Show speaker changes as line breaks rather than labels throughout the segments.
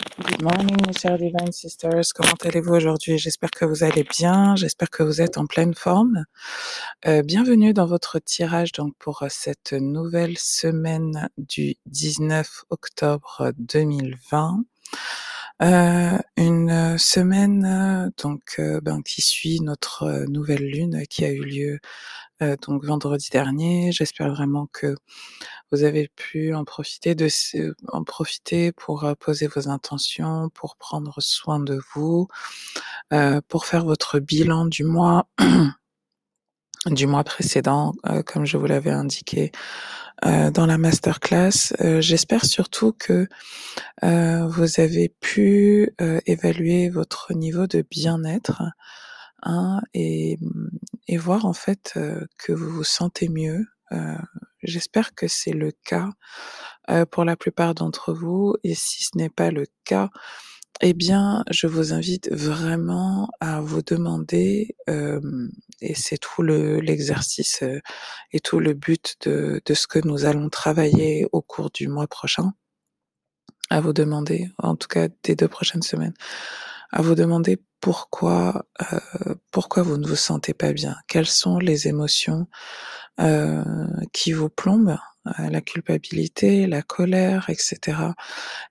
Good morning, mes chers Divine Sisters. Comment allez-vous aujourd'hui? J'espère que vous allez bien. J'espère que vous êtes en pleine forme. Euh, bienvenue dans votre tirage donc pour euh, cette nouvelle semaine du 19 octobre 2020. Euh, une semaine euh, donc euh, ben, qui suit notre euh, nouvelle lune qui a eu lieu euh, donc vendredi dernier. J'espère vraiment que vous avez pu en profiter de en profiter pour euh, poser vos intentions, pour prendre soin de vous, euh, pour faire votre bilan du mois du mois précédent, euh, comme je vous l'avais indiqué euh, dans la masterclass. Euh, J'espère surtout que vous avez pu évaluer votre niveau de bien-être hein, et, et voir en fait que vous vous sentez mieux. J'espère que c'est le cas pour la plupart d'entre vous et si ce n'est pas le cas, eh bien, je vous invite vraiment à vous demander, et c'est tout le, l'exercice euh, et tout le but de ce que nous allons travailler au cours du mois prochain, à vous demander, en tout cas des deux prochaines semaines, à vous demander pourquoi, euh, pourquoi vous ne vous sentez pas bien, quelles sont les émotions euh, qui vous plombent, euh, la culpabilité, la colère, etc.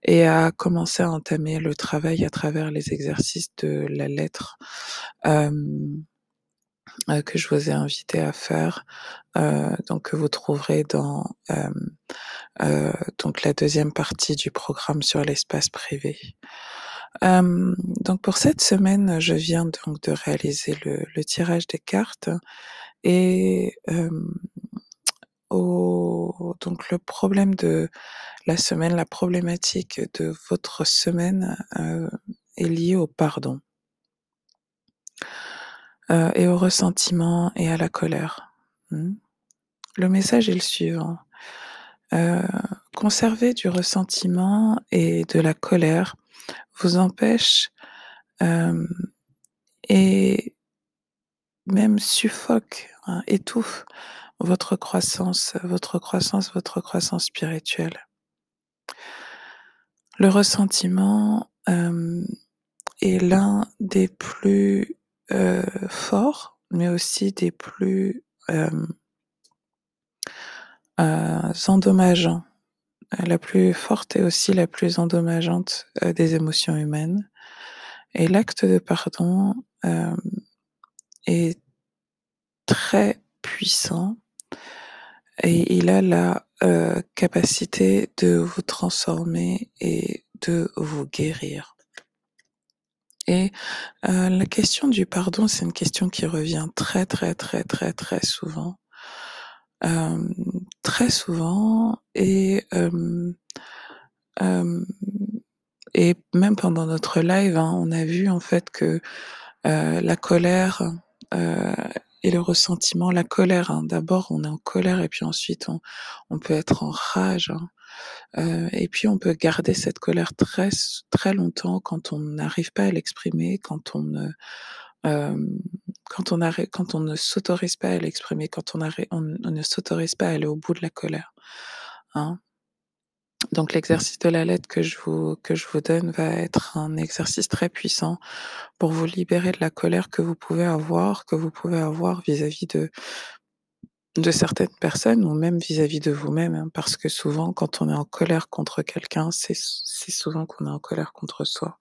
Et à commencer à entamer le travail à travers les exercices de la lettre euh, euh, que je vous ai invité à faire, euh, donc que vous trouverez dans euh, euh, donc la deuxième partie du programme sur l'espace privé. Euh, donc pour cette semaine, je viens donc de réaliser le, tirage des cartes et euh, au, donc le problème de la semaine, la problématique de votre semaine euh, est liée au pardon et au ressentiment et à la colère. Hmm. Le message est le suivant. Conserver du ressentiment et de la colère vous empêche euh, et même suffoque, hein, étouffe votre croissance, votre croissance, votre croissance spirituelle. Le ressentiment euh, est l'un des plus euh, forts, mais aussi des plus endommageants. La plus forte et aussi la plus endommageante euh, des émotions humaines. Et l'acte de pardon euh, est très puissant et il a la euh, capacité de vous transformer et de vous guérir. Et euh, la question du pardon, c'est une question qui revient très très très très très souvent, euh, très souvent, et euh, euh, et même pendant notre live, hein, on a vu en fait que euh, la colère euh, et le ressentiment, la colère, hein, d'abord on est en colère et puis ensuite on, on peut être en rage. hein. Euh, et puis on peut garder cette colère très très longtemps quand on n'arrive pas à l'exprimer, quand on ne euh, quand on ne s'autorise pas à l'exprimer, quand on, ne s'autorise pas à aller au bout de la colère. Hein. Donc l'exercice de la lettre que je vous que je vous donne va être un exercice très puissant pour vous libérer de la colère que vous pouvez avoir, que vous pouvez avoir vis-à-vis de de certaines personnes ou même vis-à-vis de vous-même, hein, parce que souvent quand on est en colère contre quelqu'un, c'est souvent qu'on est en colère contre soi.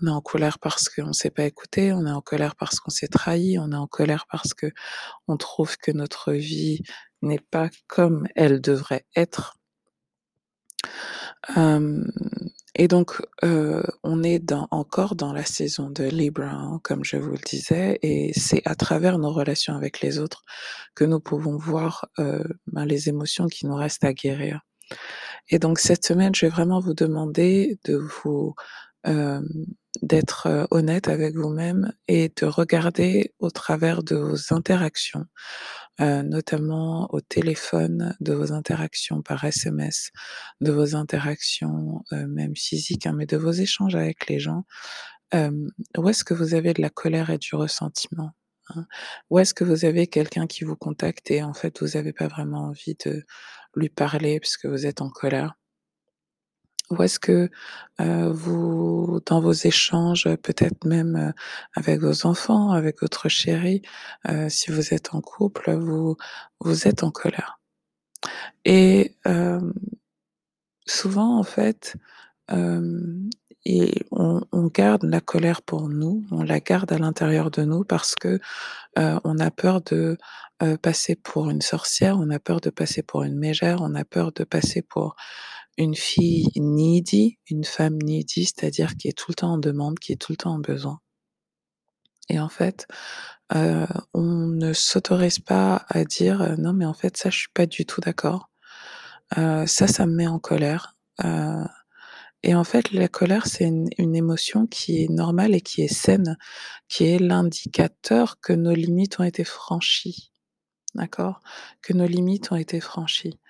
On est en colère parce qu'on ne s'est pas écouté, on est en colère parce qu'on s'est trahi, on est en colère parce que on trouve que notre vie n'est pas comme elle devrait être. Et donc, euh, on est dans, encore dans la saison de Libra, comme je vous le disais, et c'est à travers nos relations avec les autres que nous pouvons voir euh, ben, les émotions qui nous restent à guérir. Et donc, cette semaine, je vais vraiment vous demander de vous euh, d'être euh, honnête avec vous-même et de regarder au travers de vos interactions, euh, notamment au téléphone, de vos interactions par SMS, de vos interactions euh, même physiques, hein, mais de vos échanges avec les gens. Euh, où est-ce que vous avez de la colère et du ressentiment hein? Où est-ce que vous avez quelqu'un qui vous contacte et en fait vous n'avez pas vraiment envie de lui parler parce que vous êtes en colère? Ou est-ce que, vous dans vos échanges, peut-être même, avec vos enfants, avec votre chéri, si vous êtes en couple, vous êtes en colère? Et souvent en fait, on garde la colère pour nous, on la garde à l'intérieur de nous parce que, on a peur de, passer pour une sorcière, on a peur de passer pour une mégère, on a peur de passer pour une fille needy, une femme needy, c'est-à-dire qui est tout le temps en demande, qui est tout le temps en besoin. Et en fait, heu, on ne s'autorise pas à dire, heu: «Non mais en fait ça je suis pas du tout d'accord. Heu, ça, ça me met en colère». Heu et en fait la colère c'est une une émotion qui est normale et qui est saine, qui est l'indicateur que nos limites ont été franchies, d'accord? Que nos limites ont été franchies.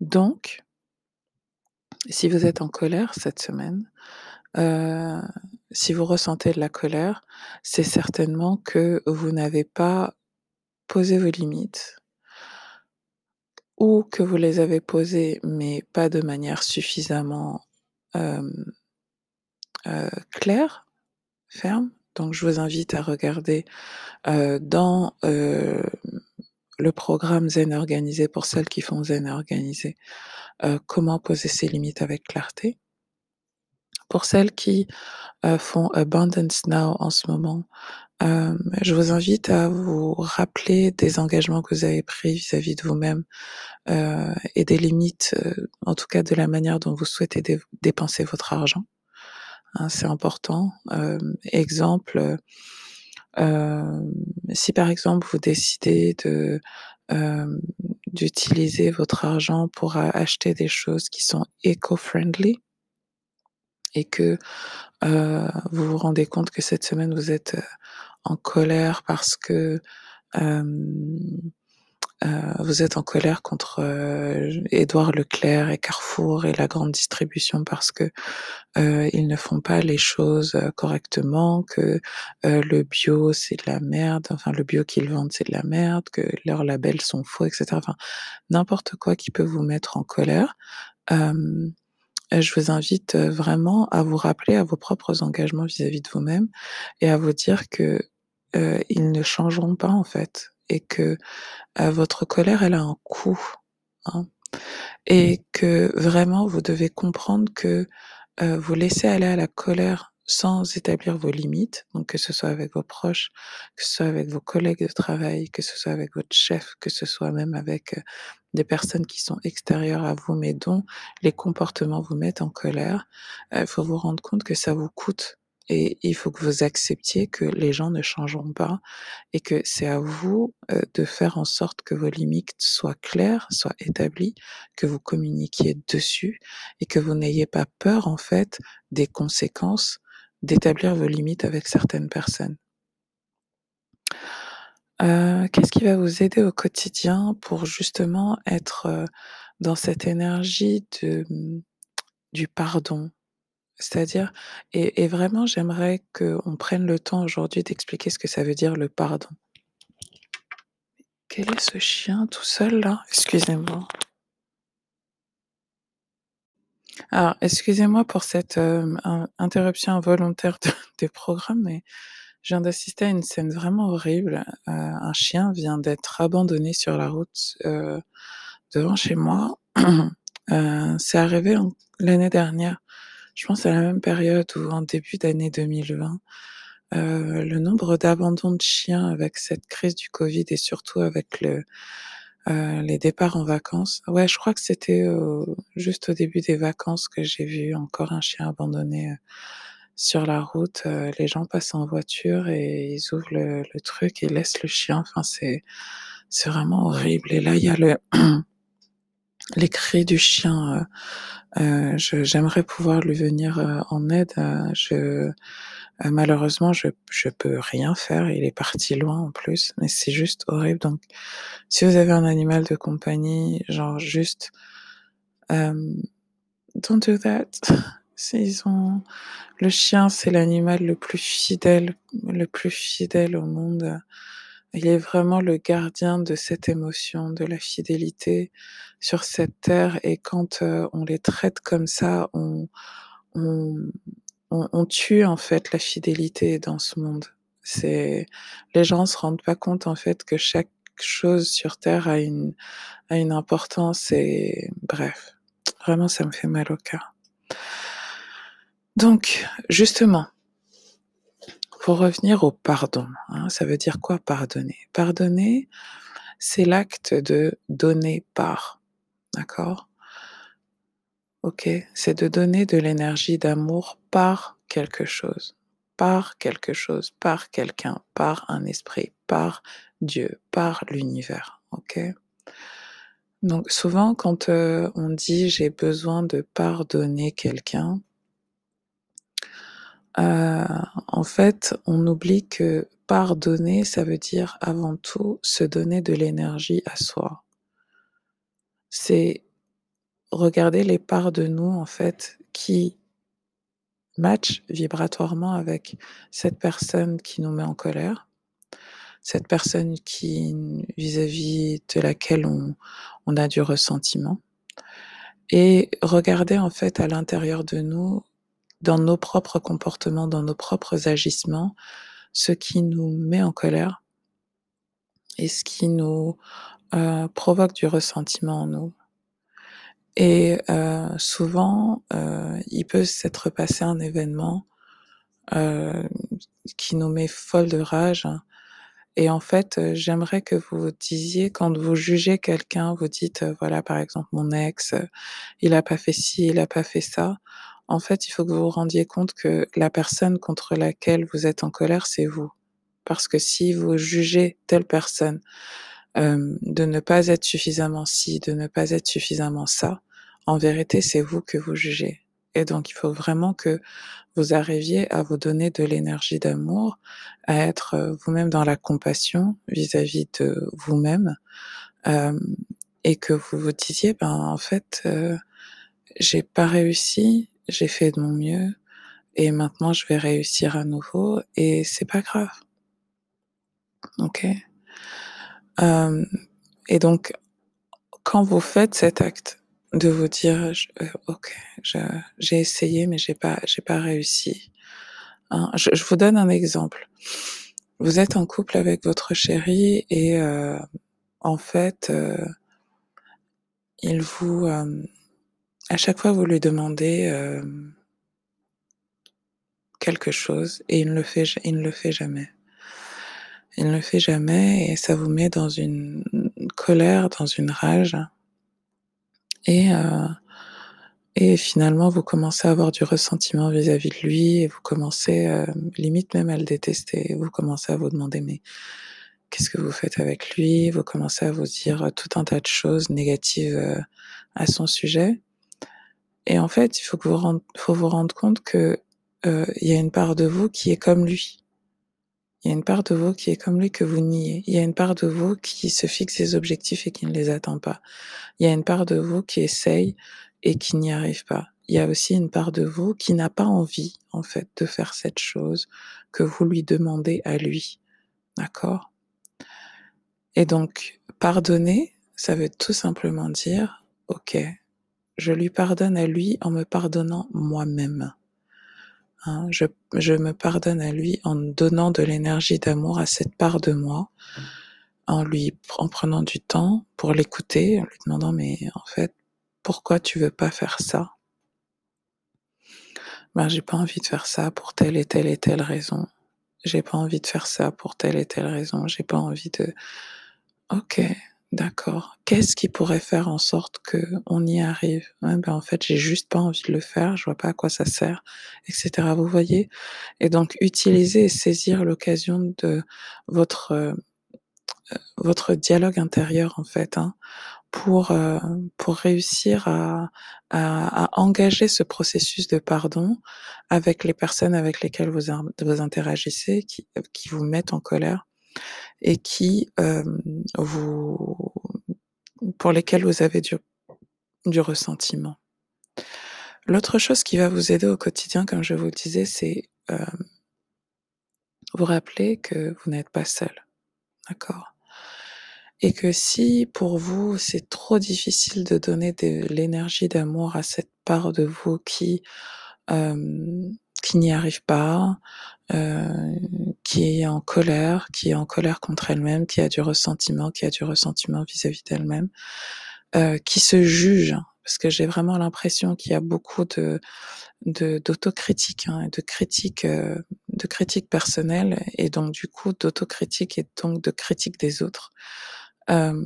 Donc si vous êtes en colère cette semaine, heu, si vous ressentez de la colère, c'est certainement que vous n'avez pas posé vos limites ou que vous les avez posées, mais pas de manière suffisamment, hem, heu, claire, ferme. Donc je vous invite à regarder, dans, le programme Zen Organisé pour celles qui font Zen Organisé, heu, comment poser ses limites avec clarté? Pour celles qui, heu, font Abundance Now en ce moment, hem, je vous invite à vous rappeler des engagements que vous avez pris vis-à-vis de vous-même, heu et des limites, heu, en tout cas de la manière dont vous souhaitez dé dépenser votre argent, hein, c'est important. Hem, exemple, heu, hem, si par exemple vous décidez de, hem, d'utiliser votre argent pour a acheter des choses qui sont eco-friendly et que, heu, vous vous rendez compte que cette semaine vous êtes, en colère parce que, hem, heu, vous êtes en colère contre, heu, Édouard Leclerc et Carrefour et la grande distribution parce que, heu, ils ne font pas les choses, heu, correctement, que, le bio c'est de la merde, enfin le bio qu'ils vendent c'est de la merde, que leurs labels sont faux et cetera. Enfin, n'importe quoi qui peut vous mettre en colère. Je vous invite, vraiment à vous rappeler à vos propres engagements vis-à-vis de vous-même et à vous dire que, ils ne changeront pas en fait et que, heu, votre colère elle a un coût, hein. Et que vraiment vous devez comprendre que, heu, vous laisser aller à la colère sans établir vos limites, donc que ce soit avec vos proches, que ce soit avec vos collègues de travail, que ce soit avec votre chef, que ce soit même avec, heu, des personnes qui sont extérieures à vous, mais dont les comportements vous mettent en colère, heu, faut vous rendre compte que ça vous coûte et il faut que vous acceptiez que les gens ne changeront pas et que c'est à vous, heu, de faire en sorte que vos limites soient claires, soient établies, que vous communiquiez dessus et que vous n'ayez pas peur en fait des conséquences d'établir vos limites avec certaines personnes. Heu, qu'est-ce qui va vous aider au quotidien pour justement être, heu, dans cette énergie de, mmh, du pardon? C'est-à-dire et vraiment j'aimerais qu'on prenne le temps aujourd'hui d'expliquer ce que ça veut dire le pardon. Quel est ce chien tout seul là? Excusez-moi. Alors excusez-moi pour cette, in interruption involontaire de des programmes, mais je viens d'assister à une scène vraiment horrible. Heu, un chien vient d'être abandonné sur la route, heu, devant chez moi. C'est arrivé l'année dernière, je pense à la même période ou en début d'année 2020. Heu, le nombre d'abandons de chiens avec cette crise du covid et surtout avec le, heu, les départs en vacances. Ouais, je crois que c'était, juste au début des vacances que j'ai vu encore un chien abandonné, heu, sur la route. Heu, les gens passent en voiture et ils ouvrent le le truc et laissent le chien. Enfin, c'est c'est vraiment horrible et là, il y a le les cris du chien, heu, je j'aimerais pouvoir lui venir, heu, en aide, heu, je heu, malheureusement, je je peux rien faire. Il est parti loin en plus, mais c'est juste horrible donc si vous avez un animal de compagnie, genre juste, hem, don't do that. S'ils ont le chien, c'est l'animal le plus fidèle le plus fidèle au monde, il est vraiment le gardien de cette émotion, de la fidélité sur cette terre et quand, heu, on les traite comme ça, on on on on tue en fait la fidélité dans ce monde. C'est les gens se rendent pas compte en fait que chaque chose sur terre a une a une importance et bref, vraiment ça me fait mal au cœur. Donc justement pour revenir au pardon, hein, ça veut dire quoi pardonner? Pardonner, c'est l'acte de donner part, d'accord? OK? C'est de donner de l'énergie d'amour par quelque chose, par quelque chose, par quelqu'un, par un esprit, par Dieu, par l'univers, OK? Donc souvent quand, heu, on dit: «J'ai besoin de pardonner quelqu'un» heu, en fait, on oublie que pardonner, ça veut dire avant tout se donner de l'énergie à soi. C'est regarder les parts de nous en fait qui matchent vibratoirement avec cette personne qui nous met en colère, cette personne qui vis-à-vis de laquelle on on a du ressentiment et regarder en fait à l'intérieur de nous, dans nos propres comportements, dans nos propres agissements, ce qui nous met en colère et ce qui nous, heu, provoque du ressentiment en nous et heu, souvent, heu, il peut s'être passé un événement, heu, qui nous met folle de rage et en fait, j'aimerais que vous disiez quand vous jugez quelqu'un, vous dites, voilà par exemple: «Mon ex, il a pas fait ci, il a pas fait ça». En fait, il faut que vous vous rendiez compte que la personne contre laquelle vous êtes en colère, c'est vous. Parce que si vous jugez telle personne, de ne pas être suffisamment ci, de ne pas être suffisamment ça, en vérité, c'est vous que vous jugez et donc il faut vraiment que vous arriviez à vous donner de l'énergie d'amour, à être, heu, vous-même dans la compassion vis-à-vis de vous-même, et que vous vous disiez: «Ben, en fait, heu, j'ai pas réussi, j'ai fait de mon mieux et maintenant je vais réussir à nouveau et c'est pas grave». OK? Hem et donc quand vous faites cet acte de vous dire: «Je heu, OK, j'ai essayé mais j'ai pas j'ai pas réussi», hein. Je vous donne un exemple. Vous êtes en couple avec votre chéri et heu, en fait, heu il vous, hem, à chaque fois vous lui demandez, hem quelque chose et il ne le fait jamais. Il ne le fait jamais et ça vous met dans une colère, dans une rage et et finalement vous commencez à avoir du ressentiment vis-à-vis de lui et vous commencez, heu, limite même à le détester. Vous commencez à vous demander: «Mais qu'est-ce que vous faites avec lui?» vous commencez à vous dire, tout un tas de choses négatives, à son sujet et en fait, il faut que vous rende faut vous rendre compte que, heu, il y a une part de vous qui est comme lui. Il y a une part de vous qui est comme lui que vous niez. Il y a une part de vous qui se fixe des objectifs et qui ne les atteint pas. Il y a une part de vous qui essaye et qui n'y arrive pas. Il y a aussi une part de vous qui n'a pas envie, en fait, de faire cette chose que vous lui demandez à lui, d'accord? Et donc pardonner, ça veut tout simplement dire: «OK, je lui pardonne à lui en me pardonnant moi-même». Hein, je je me pardonne à lui en donnant de l'énergie d'amour à cette part de moi, en lui en prenant du temps pour l'écouter, en lui demandant: «Mais en fait, pourquoi tu veux pas faire ça?» «Ben, j'ai pas envie de faire ça pour telle et telle et telle raison. J'ai pas envie de faire ça pour telle et telle raison. J'ai pas envie de» OK, d'accord. Qu'est-ce qui pourrait faire en sorte qu'on y arrive? Ben, en fait, j'ai juste pas envie de le faire, je vois pas à quoi ça sert et cetera, vous voyez? Et donc utiliser et saisir l'occasion de votre, heu heu, votre dialogue intérieur, en fait, hein, pour, heu, pour réussir à à à engager ce processus de pardon avec les personnes avec lesquelles vous vous interagissez, qui, qui vous mettent en colère et qui, hem, vous pour lesquelles vous avez du du ressentiment. L'autre chose qui va vous aider au quotidien, comme je vous le disais, c'est, hem vous rappeler que vous n'êtes pas seul, D'accord? Et que si pour vous, c'est trop difficile de donner de l'énergie d'amour à cette part de vous qui, hem, qui n'y arrive pas, heu, qui est en colère, qui est en colère contre elle-même, qui a du ressentiment, qui a du ressentiment vis-à-vis d'elle-même, heu, qui se juge, parce que j'ai vraiment l'impression qu'il y a beaucoup de de d'autocritique, hein, de critique, heu, de critique personnelle et donc du coup d'autocritique et donc de critique des autres. Hem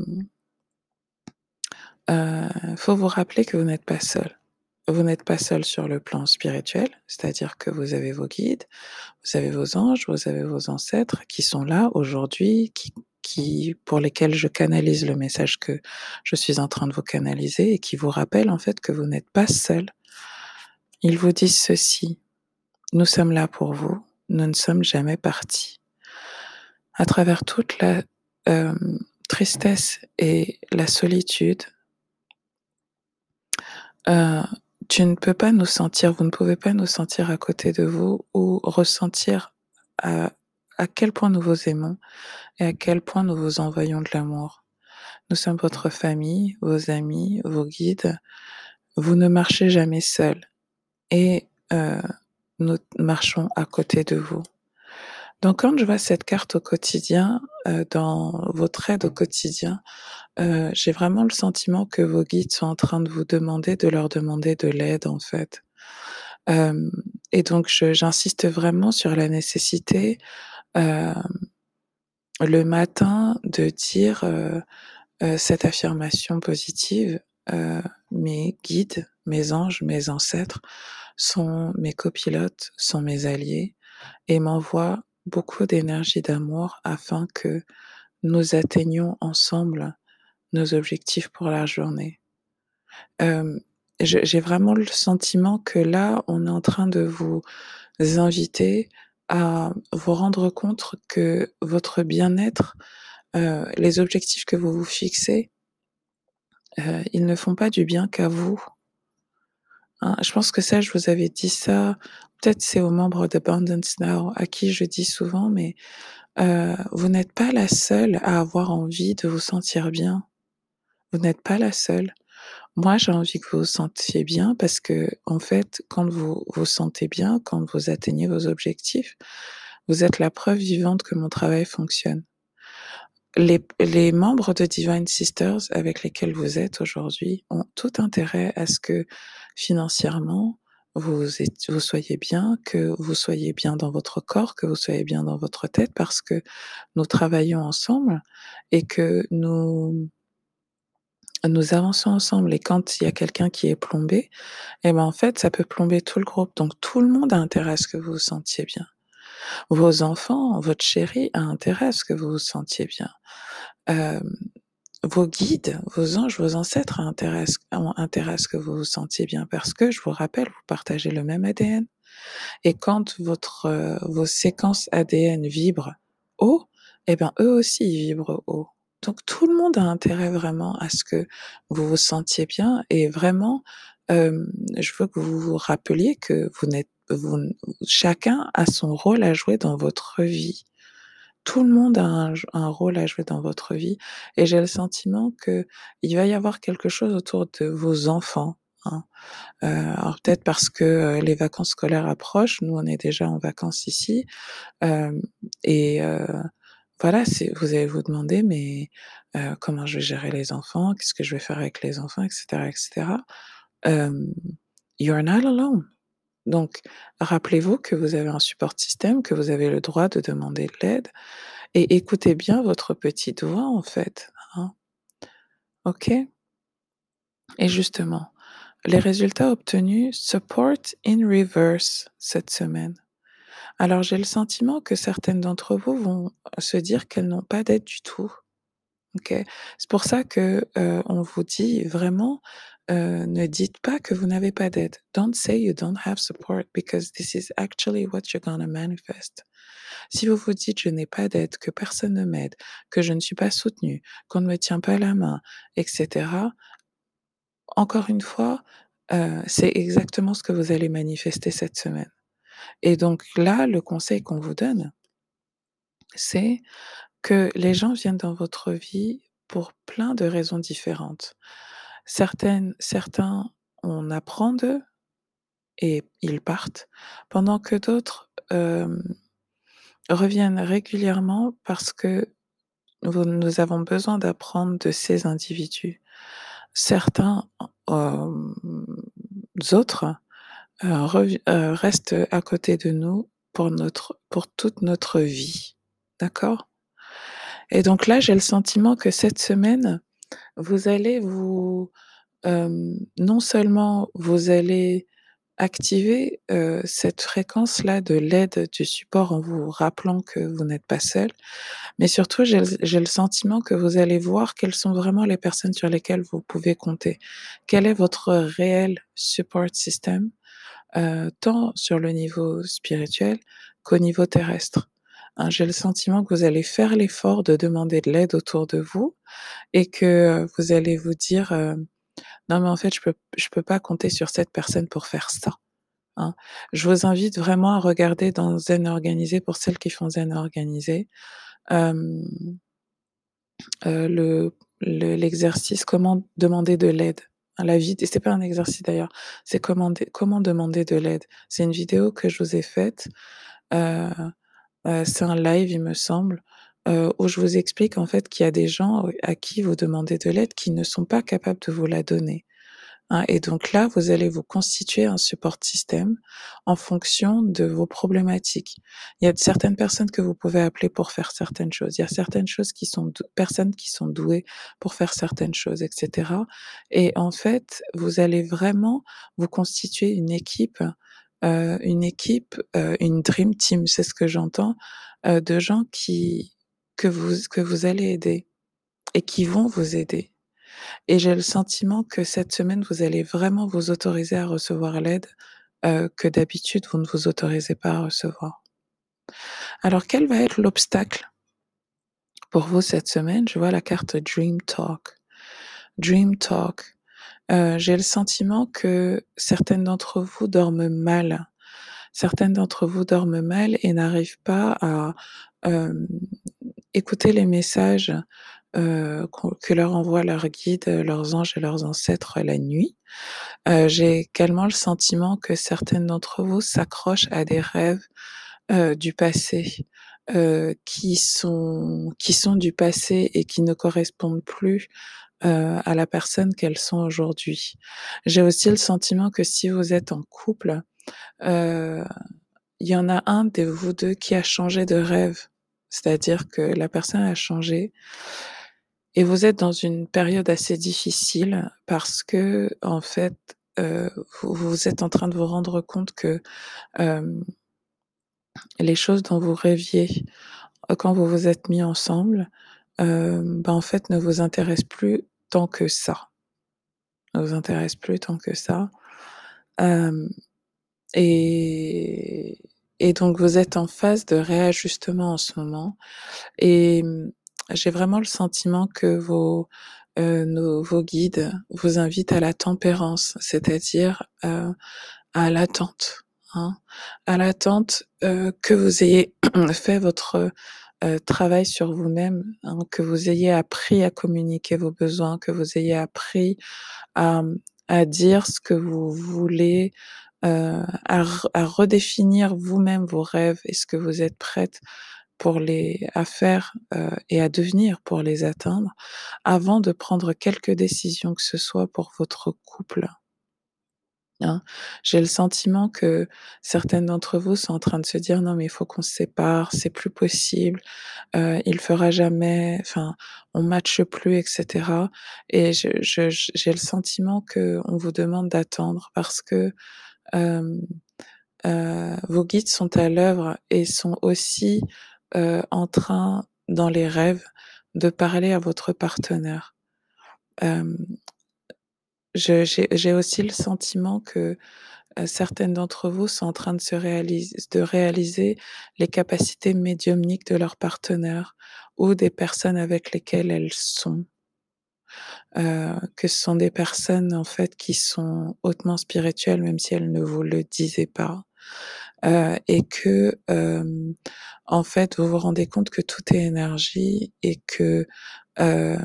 heu, faut vous rappeler que vous n'êtes pas seul. Vous n'êtes pas seul sur le plan spirituel, c'est-à-dire que vous avez vos guides, vous avez vos anges, vous avez vos ancêtres qui sont là aujourd'hui, qui pour lesquels je canalise le message que je suis en train de vous canaliser et qui vous rappellent en fait que vous n'êtes pas seul. Ils vous disent ceci: «Nous sommes là pour vous, nous ne sommes jamais partis». À travers toute la, hem, tristesse et la solitude heu, tu ne peux pas nous sentir, vous ne pouvez pas nous sentir à côté de vous ou ressentir à quel point nous vous aimons et à quel point nous vous envoyons de l'amour. Nous sommes votre famille, vos amis, vos guides. Vous ne marchez jamais seuls et heu, nous marchons à côté de vous. Donc quand je vois cette carte au quotidien, heu, dans votre aide au quotidien, heu, j'ai vraiment le sentiment que vos guides sont en train de vous demander de leur demander de l'aide, en fait. Et donc j'insiste vraiment sur la nécessité, le matin de dire, heu, cette affirmation positive, «Mes guides, mes anges, mes ancêtres sont mes copilotes, sont mes alliés et m'envoient beaucoup d'énergie d'amour afin que nous atteignions ensemble nos objectifs pour la journée». J'ai vraiment le sentiment que là, on est en train de vous inviter à vous rendre compte que votre bien-être, heu, les objectifs que vous vous fixez heu, ils ne font pas du bien qu'à vous. Hein, je pense que ça, je vous avais dit ça, peut-être c'est aux membres d'Abundance Now à qui je dis souvent, mais heu, vous n'êtes pas la seule à avoir envie de vous sentir bien. Vous n'êtes pas la seule. Moi, j'ai envie que vous vous sentiez bien parce qu'en fait, quand vous vous sentez bien, quand vous atteignez vos objectifs, vous êtes la preuve vivante que mon travail fonctionne. Les membres de Divine Sisters avec lesquels vous êtes aujourd'hui ont tout intérêt à ce que financièrement, vous vous soyez bien, que vous soyez bien dans votre corps, que vous soyez bien dans votre tête parce que nous travaillons ensemble et que nous nous avançons ensemble et quand il y a quelqu'un qui est plombé et ben, en fait, ça peut plomber tout le groupe. Donc tout le monde a intérêt à ce que vous vous sentiez bien. Vos enfants, votre chéri a intérêt à ce que vous vous sentiez bien. Vos guides, vos anges, vos ancêtres à ce que vous vous sentiez bien parce que je vous rappelle, vous partagez le même ADN et quand votre, heu, vos séquences ADN vibrent haut et ben, eux aussi, ils vibrent haut. Donc tout le monde a intérêt vraiment à ce que vous vous sentiez bien et vraiment, hem, je veux que vous vous rappeliez que vous n'êtes vous chacun a son rôle à jouer dans votre vie. Tout le monde a un rôle à jouer dans votre vie et j'ai le sentiment qu'il va y avoir quelque chose autour de vos enfants, hein. Heu, alors peut-être parce que, heu, les vacances scolaires approchent, nous on est déjà en vacances ici, et heu, voilà, vous allez vous demander: «Mais heu, comment je vais gérer les enfants? Qu'est-ce que je vais faire avec les enfants?» et cetera et cetera. Hem, you are not alone. Donc rappelez-vous que vous avez un support system, que vous avez le droit de demander de l'aide et écoutez bien votre petite voix, en fait, hein. OK? Et justement, les résultats obtenus, support in reverse cette semaine. Alors j'ai le sentiment que certaines d'entre vous vont se dire qu'elles n'ont pas d'aide du tout. OK? C'est pour ça que, heu, on vous dit vraiment, heu, ne dites pas que vous n'avez pas d'aide. Don't say you don't have support because this is actually what you're gonna manifest. Si vous vous dites: «Je n'ai pas d'aide, que personne ne m'aide, que je ne suis pas soutenu, qu'on ne me tient pas la main» et cetera encore une fois, heu, c'est exactement ce que vous allez manifester cette semaine et donc là, le conseil qu'on vous donne c'est que les gens viennent dans votre vie pour plein de raisons différentes. Certaines certains, on apprend d'eux et ils partent, pendant que d'autres, hem, reviennent régulièrement parce que nous avons besoin d'apprendre de ces individus. Certains, hem, autres, restent à côté de nous pour notre pour toute notre vie. D'accord? Et donc là, j'ai le sentiment que cette semaine, vous allez vous, non seulement vous allez activer, cette fréquence-là de l'aide, du support en vous rappelant que vous n'êtes pas seul, mais surtout j'ai le sentiment que vous allez voir quelles sont vraiment les personnes sur lesquelles vous pouvez compter. Quel est votre réel support system, tant sur le niveau spirituel qu'au niveau terrestre? J'ai le sentiment que vous allez faire l'effort de demander de l'aide autour de vous et que vous allez vous dire, heu: «Non mais en fait je peux je peux pas compter sur cette personne pour faire ça», hein. Je vous invite vraiment à regarder dans Zen Organisé pour celles qui font Zen Organisé, heu, le le l'exercice comment demander de l'aide. La vid c'est pas un exercice d'ailleurs, c'est comment demander de l'aide. C'est une vidéo que je vous ai faite, heu, c'est un live il me semble, heu, où je vous explique en fait qu'il y a des gens à qui vous demandez de l'aide qui ne sont pas capables de vous la donner, hein et donc là, vous allez vous constituer un support system en fonction de vos problématiques. Il y a certaines personnes que vous pouvez appeler pour faire certaines choses. Il y a certaines choses qui sont personnes qui sont douées pour faire certaines choses et cetera et en fait, vous allez vraiment vous constituer une équipe, heu, une équipe, heu, une dream team, c'est ce que j'entends, heu, de gens qui que vous que vous allez aider et qui vont vous aider et j'ai le sentiment que cette semaine, vous allez vraiment vous autoriser à recevoir l'aide, que d'habitude vous ne vous autorisez pas à recevoir. Alors quel va être l'obstacle pour vous cette semaine? Je vois la carte Dream Talk. Dream Talk, heu, j'ai le sentiment que certaines d'entre vous dorment mal. Certaines d'entre vous dorment mal et n'arrivent pas à, hem, écouter les messages, qu'on que leur envoient leurs guides, leurs anges et leurs ancêtres la nuit. J'ai également le sentiment que certaines d'entre vous s'accrochent à des rêves, du passé, qui sont qui sont du passé et qui ne correspondent plus, heu, à la personne qu'elles sont aujourd'hui. J'ai aussi le sentiment que si vous êtes en couple, heu, il y en a un de vous 2 qui a changé de rêve. C'est-à-dire que la personne a changé et vous êtes dans une période assez difficile parce qu'en fait, heu, vous vous êtes en train de vous rendre compte que, les choses dont vous rêviez, heu, quand vous vous êtes mis ensemble, hem, bah, en fait, ne vous intéressent plus tant que ça. Ne vous intéressent plus tant que ça, hem et et donc vous êtes en phase de réajustement en ce moment et mmh, j'ai vraiment le sentiment que vos, heu, nos vos guides vous invitent à la tempérance, c'est-à-dire, heu, à l'attente, hein. À l'attente, heu, que vous ayez fait votre, heu, travail sur vous-même, hein, que vous ayez appris à communiquer vos besoins, que vous ayez appris à, dire ce que vous voulez, heu, à redéfinir vous-même vos rêves et ce que vous êtes prête pour les à faire, heu et à devenir pour les atteindre, avant de prendre quelque décision que ce soit pour votre couple. Hein. J'ai le sentiment que certaines d'entre vous sont en train de se dire: «Non mais il faut qu'on se sépare, c'est plus possible, heu, il fera jamais, enfin, on matche plus» et cetera et je je j'ai le sentiment qu'on vous demande d'attendre parce que, hem, heu, vos guides sont à l'œuvre et sont aussi, heu, en train, dans les rêves, de parler à votre partenaire. Je j'ai aussi le sentiment que, heu, certaines d'entre vous sont en train de se réalis de réaliser les capacités médiumniques de leur partenaire ou des personnes avec lesquelles elles sont. Heu, que ce sont des personnes, en fait, qui sont hautement spirituelles, même si elles ne vous le disaient pas. heu et que, hem, en fait, vous vous rendez compte que tout est énergie et que, heu,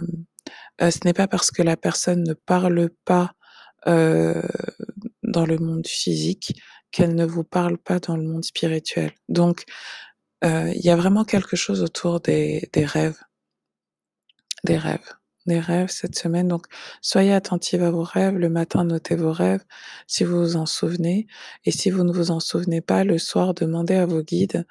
ce n'est pas parce que la personne ne parle pas, heu, dans le monde physique qu'elle ne vous parle pas dans le monde spirituel. Donc, heu, il y a vraiment quelque chose autour des des rêves. Des rêves, des rêves cette semaine, donc soyez attentive à vos rêves. Le matin, notez vos rêves si vous vous en souvenez et si vous ne vous en souvenez pas, le soir, demandez à vos guides,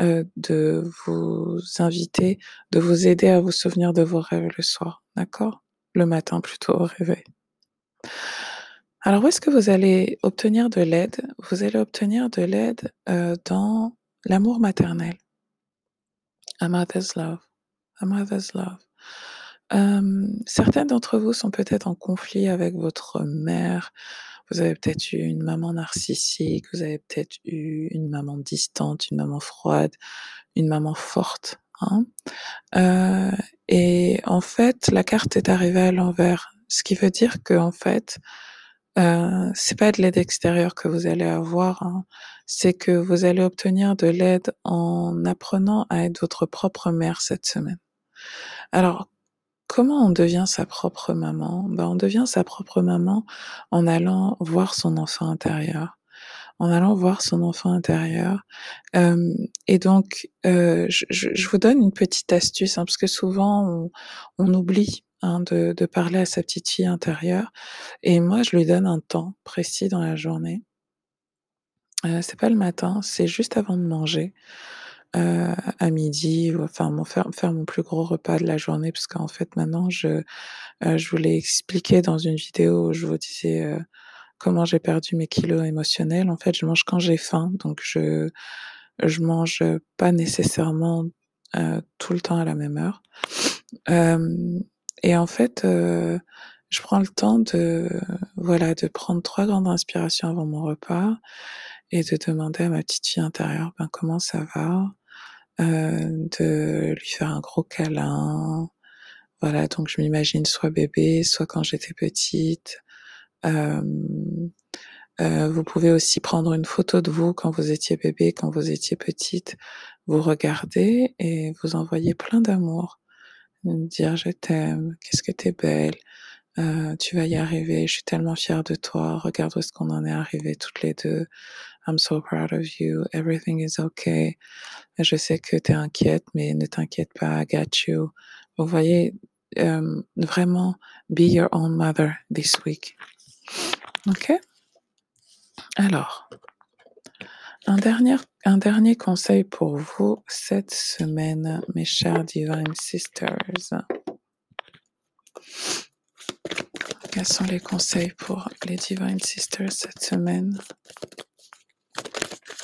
heu, de vous inviter, de vous aider à vous souvenir de vos rêves le soir, d'accord? Le matin plutôt au réveil. Alors où est-ce que vous allez obtenir de l'aide? Vous allez obtenir de l'aide, heu, dans l'amour maternel. A mother's love, a mother's love. Hem, certains d'entre vous sont peut-être en conflit avec votre mère. Vous avez peut-être eu une maman narcissique, vous avez peut-être eu une maman distante, une maman froide, une maman forte, hein. Heu et en fait, la carte est arrivée à l'envers. Ce qui veut dire qu'en fait, heu, c'est pas de l'aide extérieure que vous allez avoir, hein, c'est que vous allez obtenir de l'aide en apprenant à être votre propre mère cette semaine. Alors, comment on devient sa propre maman? Ben, on devient sa propre maman en allant voir son enfant intérieur, en allant voir son enfant intérieur, hem et donc, heu, je je vous donne une petite astuce, hein, parce que souvent on on oublie, hein, de de parler à sa petite fille intérieure et moi je lui donne un temps précis dans la journée. Heu, c'est pas le matin, c'est juste avant de manger, heu, à midi enfin mon faire mon plus gros repas de la journée parce qu'en fait maintenant je, heu, je vous l'ai expliqué dans une vidéo où je vous disais, heu, comment j'ai perdu mes kilos émotionnels. En fait, je mange quand j'ai faim, donc je je mange, pas nécessairement, heu, tout le temps à la même heure. Et en fait, je prends le temps de, voilà, de prendre 3 grandes inspirations avant mon repas et de demander à ma petite fille intérieure, ben, comment ça va, de lui faire un gros câlin. Voilà, donc je m'imagine soit bébé, soit quand j'étais petite. Hem, heu, vous pouvez aussi prendre une photo de vous quand vous étiez bébé, quand vous étiez petite, vous regarder et vous envoyer plein d'amour. Dire: «Je t'aime, qu'est-ce que tu es belle, heu, tu vas y arriver, je suis tellement fière de toi, regarde où est-ce qu'on en est arrivés toutes les 2. I'm so proud of you, everything is okay. Je sais que tu es inquiète, mais ne t'inquiète pas, I got you». Vous voyez, hem, vraiment be your own mother this week. OK? Alors, un dernier un dernier conseil pour vous cette semaine, mes chères divine sisters. Quels sont les conseils pour les divine sisters cette semaine?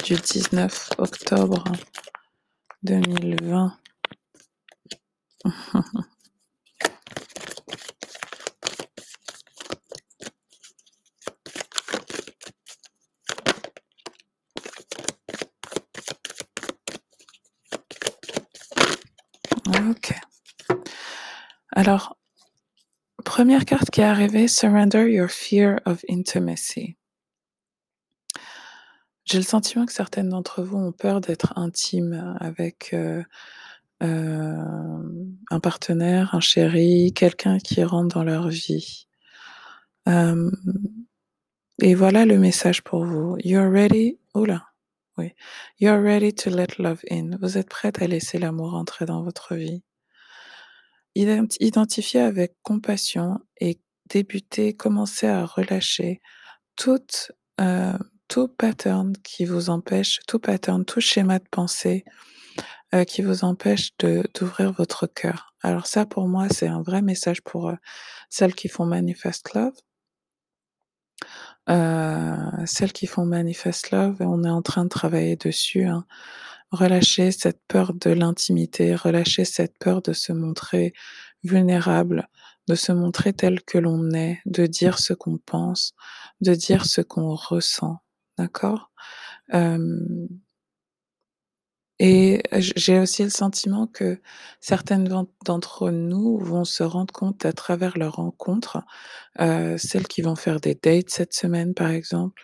Du 19 octobre 2020. OK. Alors, première carte qui est arrivée, surrender your fear of intimacy. J'ai le sentiment que certaines d'entre vous ont peur d'être intimes avec, heu, hem, un partenaire, un chéri, quelqu'un qui rentre dans leur vie. Et voilà le message pour vous. You're ready ouh là, oui. You're ready to let love in. Vous êtes prête à laisser l'amour entrer dans votre vie. Ident identifiez avec compassion et débutez, commencez à relâcher toute, heu, tout pattern qui vous empêche, tout pattern, tout schéma de pensée, heu, qui vous empêche d'ouvrir votre cœur. Alors ça, pour moi, c'est un vrai message pour, heu, celles qui font manifest love. Heu, celles qui font manifest love, on est en train de travailler dessus, hein. Cette peur de l'intimité, relâcher cette peur de se montrer vulnérable, de se montrer tel que l'on est, de dire ce qu'on pense, de dire ce qu'on ressent, d'accord? Et j'ai aussi le sentiment que certaines d'en d'entre nous vont se rendre compte à travers leurs rencontres, celles qui vont faire des dates cette semaine, par exemple,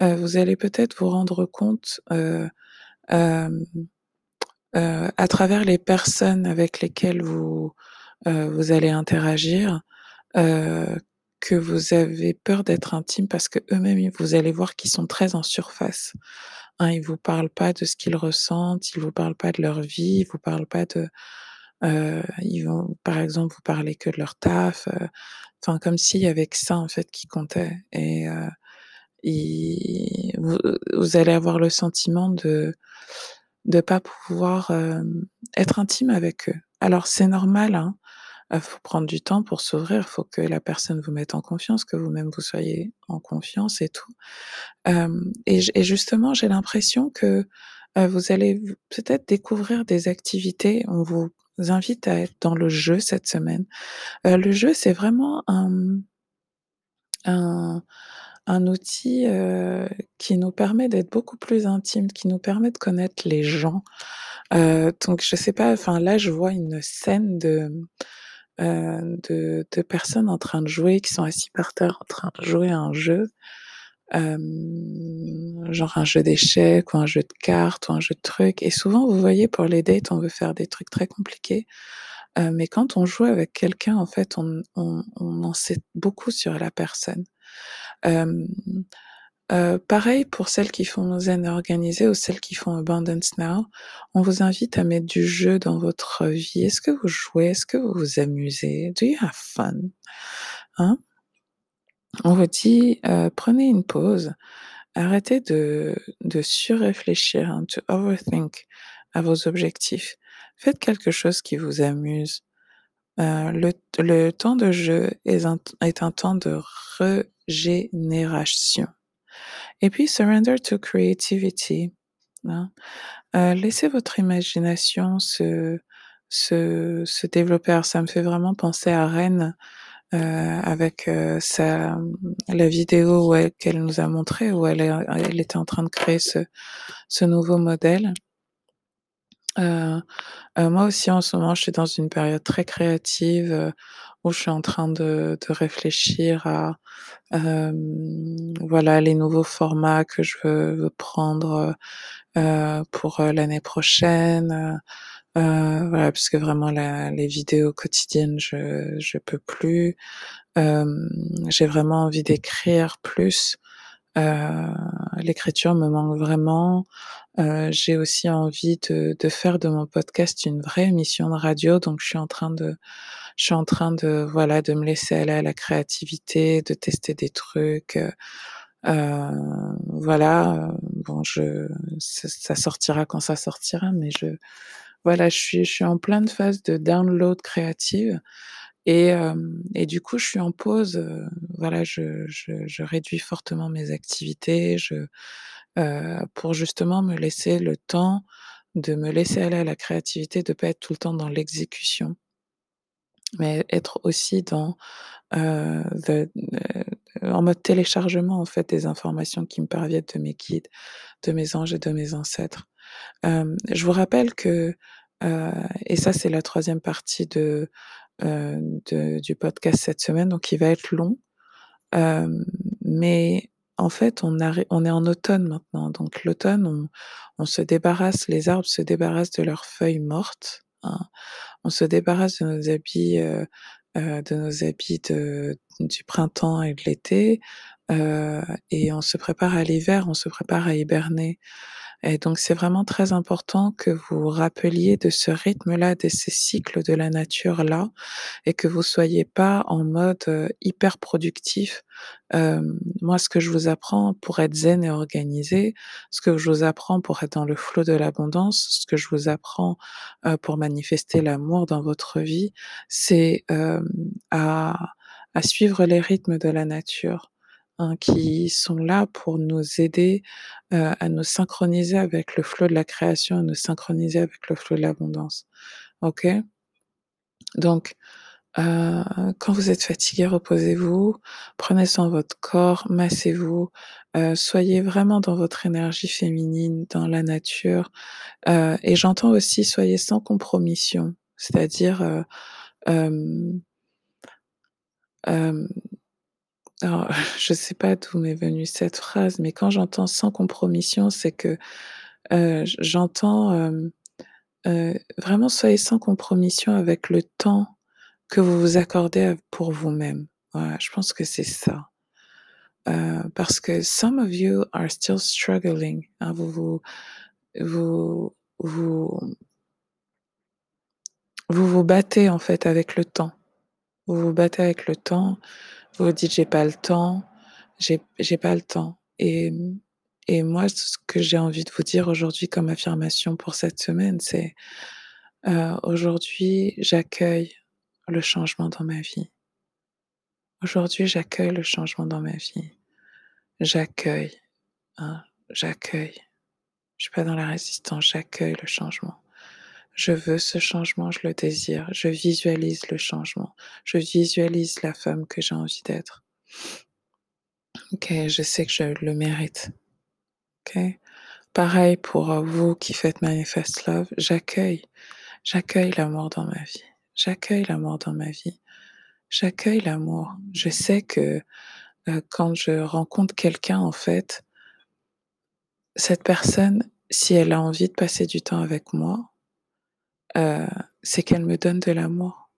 vous allez peut-être vous rendre compte, à travers les personnes avec lesquelles vous, vous allez interagir, que vous avez peur d'être intime parce qu'eux-mêmes, ils vous allez voir qu'ils sont très en surface, hein. Ils vous parlent pas de ce qu'ils ressentent, ils vous parlent pas de leur vie, ils vous parlent pas de heu, ils vont, par exemple, vous parler que de leur taf, heu, enfin, comme s'il y avait que ça, en fait, qui comptait et ils vous allez avoir le sentiment de de pas pouvoir, être intime avec eux. Alors c'est normal, hein, heu, faut prendre du temps pour s'ouvrir, faut que la personne vous mette en confiance, que vous-même vous soyez en confiance et tout. Et justement, j'ai l'impression que, heu, vous allez peut-être découvrir des activités. On vous invite à être dans le jeu cette semaine. Heu, le jeu, c'est vraiment un, un outil, qui nous permet d'être beaucoup plus intimes, qui nous permet de connaître les gens. Donc je sais pas, enfin là, je vois une scène de, heu, de de personnes en train de jouer, qui sont assis par terre en train de jouer à un jeu. Hem, genre un jeu d'échecs ou un jeu de cartes ou un jeu de trucs et souvent, vous voyez, pour les dates, on veut faire des trucs très compliqués, heu, mais quand on joue avec quelqu'un, en fait, on on on en sait beaucoup sur la personne. Heu, pareil pour celles qui font Zen organisé ou celles qui font Abundance Now, on vous invite à mettre du jeu dans votre vie. Est-ce que vous jouez? Est-ce que vous vous amusez? Do you have fun? Hein? On vous dit, heu, prenez une pause, arrêtez de de surréfléchir, hein, to overthink à vos objectifs. Faites quelque chose qui vous amuse. Heu, le le temps de jeu est un est un temps de régénération et puis surrender to creativity, hein. Heu, laissez votre imagination se se se développer. Alors ça me fait vraiment penser à Reine, heu, avec, heu, sa, la vidéo qu'elle nous a montré, où elle était en train de créer ce ce nouveau modèle. Moi aussi, en ce moment, je suis dans une période très créative, où je suis en train de de réfléchir à, hem, voilà, les nouveaux formats que je veux veux prendre, heu, pour, heu, l'année prochaine, heu, voilà, parce que vraiment la les vidéos quotidiennes, je je peux plus. Hem, j'ai vraiment envie d'écrire plus. Heu, l'écriture me manque vraiment. J'ai aussi envie de de faire de mon podcast une vraie émission de radio, donc je suis en train de je suis en train de, voilà, de me laisser aller à la créativité, de tester des trucs, heu, voilà, heu, bon, je ça sortira quand ça sortira, mais je voilà, je suis je suis en pleine phase de download créative et hem et du coup, je suis en pause, heu, voilà, je je je réduis fortement mes activités, je heu, pour justement me laisser le temps de me laisser aller à la créativité, de pas être tout le temps dans l'exécution mais être aussi dans, heu, en mode téléchargement, en fait, des informations qui me parviennent de mes guides, de mes anges et de mes ancêtres. Hem, je vous rappelle que, heu et ça, c'est la 3e partie de, de du podcast cette semaine, donc il va être long. Mais en fait, on est en automne maintenant, donc l'automne, on se débarrasse les arbres se débarrassent de leurs feuilles mortes, hein. On se débarrasse de nos habits, heu heu, de nos habits du printemps et de l'été, heu et on se prépare à l'hiver, on se prépare à hiberner et donc c'est vraiment très important que vous rappeliez de ce rythme-là, de ces cycles de la nature-là et que vous soyez pas en mode, heu, hyper productif. Moi, ce que je vous apprends pour être zen et organisé, ce que je vous apprends pour être dans le flow de l'abondance, ce que je vous apprends, heu, pour manifester l'amour dans votre vie, c'est, à à suivre les rythmes de la nature, hein, qui sont là pour nous aider, heu, à nous synchroniser avec le flow de la création, à nous synchroniser avec le flow de l'abondance. OK? Donc, heu, quand vous êtes fatigué, reposez-vous, prenez soin de votre corps, massez-vous, heu, soyez vraiment dans votre énergie féminine, dans la nature, et j'entends aussi soyez sans compromission, c'est-à-dire, alors, je sais pas d'où m'est venue cette phrase, mais quand j'entends sans compromission, c'est que, j'entends, vraiment soyez sans compromission avec le temps que vous vous accordez pour vous-même. Je pense que c'est ça. Parce que some of you are still struggling, hein, vous vous vous vous vous vous battez en fait avec le temps. Vous vous battez avec le temps, vous dites: «J'ai pas le temps, j'ai pas le temps» et et moi ce que j'ai envie de vous dire aujourd'hui comme affirmation pour cette semaine, c'est, heu: «Aujourd'hui, j'accueille le changement dans ma vie». Aujourd'hui, j'accueille le changement dans ma vie. J'accueille, hein, j'accueille. Je suis pas dans la résistance, j'accueille le changement. Je veux ce changement, je le désire, je visualise le changement, je visualise la femme que j'ai envie d'être. OK, je sais que je le mérite. OK? Pareil pour, heu, vous qui faites Manifest Love, j'accueille, j'accueille l'amour dans ma vie. J'accueille l'amour dans ma vie. J'accueille l'amour. Je sais que, heu, quand je rencontre quelqu'un en fait cette personne, si elle a envie de passer du temps avec moi, heu, c'est qu'elle me donne de l'amour.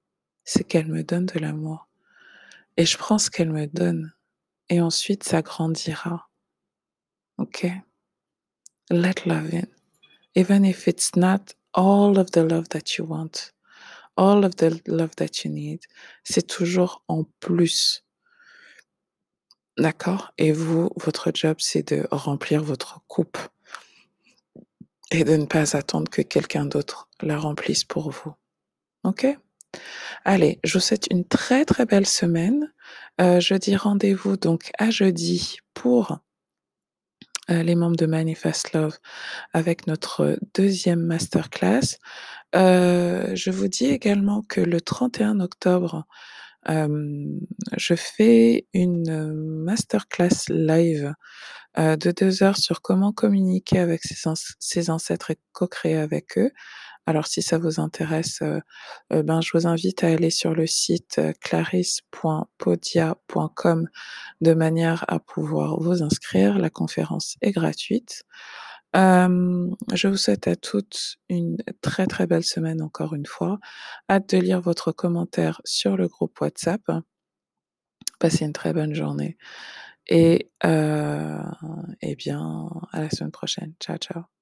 C'est qu'elle me donne de l'amour et je prends ce qu'elle me donne et ensuite ça grandira. OK? Let love in. Even if it's not all of the love that you want, all of the love that you need, c'est toujours en plus. D'accord? Et vous, votre job, c'est de remplir votre coupe et de ne pas attendre que quelqu'un d'autre la remplisse pour vous. OK? Allez, je vous souhaite une très, très belle semaine. Heu, je dis rendez-vous donc à jeudi pour heu, les membres de Manifest Love avec notre deuxième masterclass. Heu, je vous dis également que le 31 octobre, je fais une masterclass live, de 2 heures sur comment communiquer avec ses anc ses ancêtres et co-créer avec eux. Alors si ça vous intéresse, heu, ben, je vous invite à aller sur le site, clarisse.podia.com de manière à pouvoir vous inscrire. La conférence est gratuite. Je vous souhaite à toutes une très, très belle semaine encore une fois. Hâte de lire votre commentaire sur le groupe WhatsApp. Passez une très bonne journée et heu et bien, à la semaine prochaine. Ciao, ciao.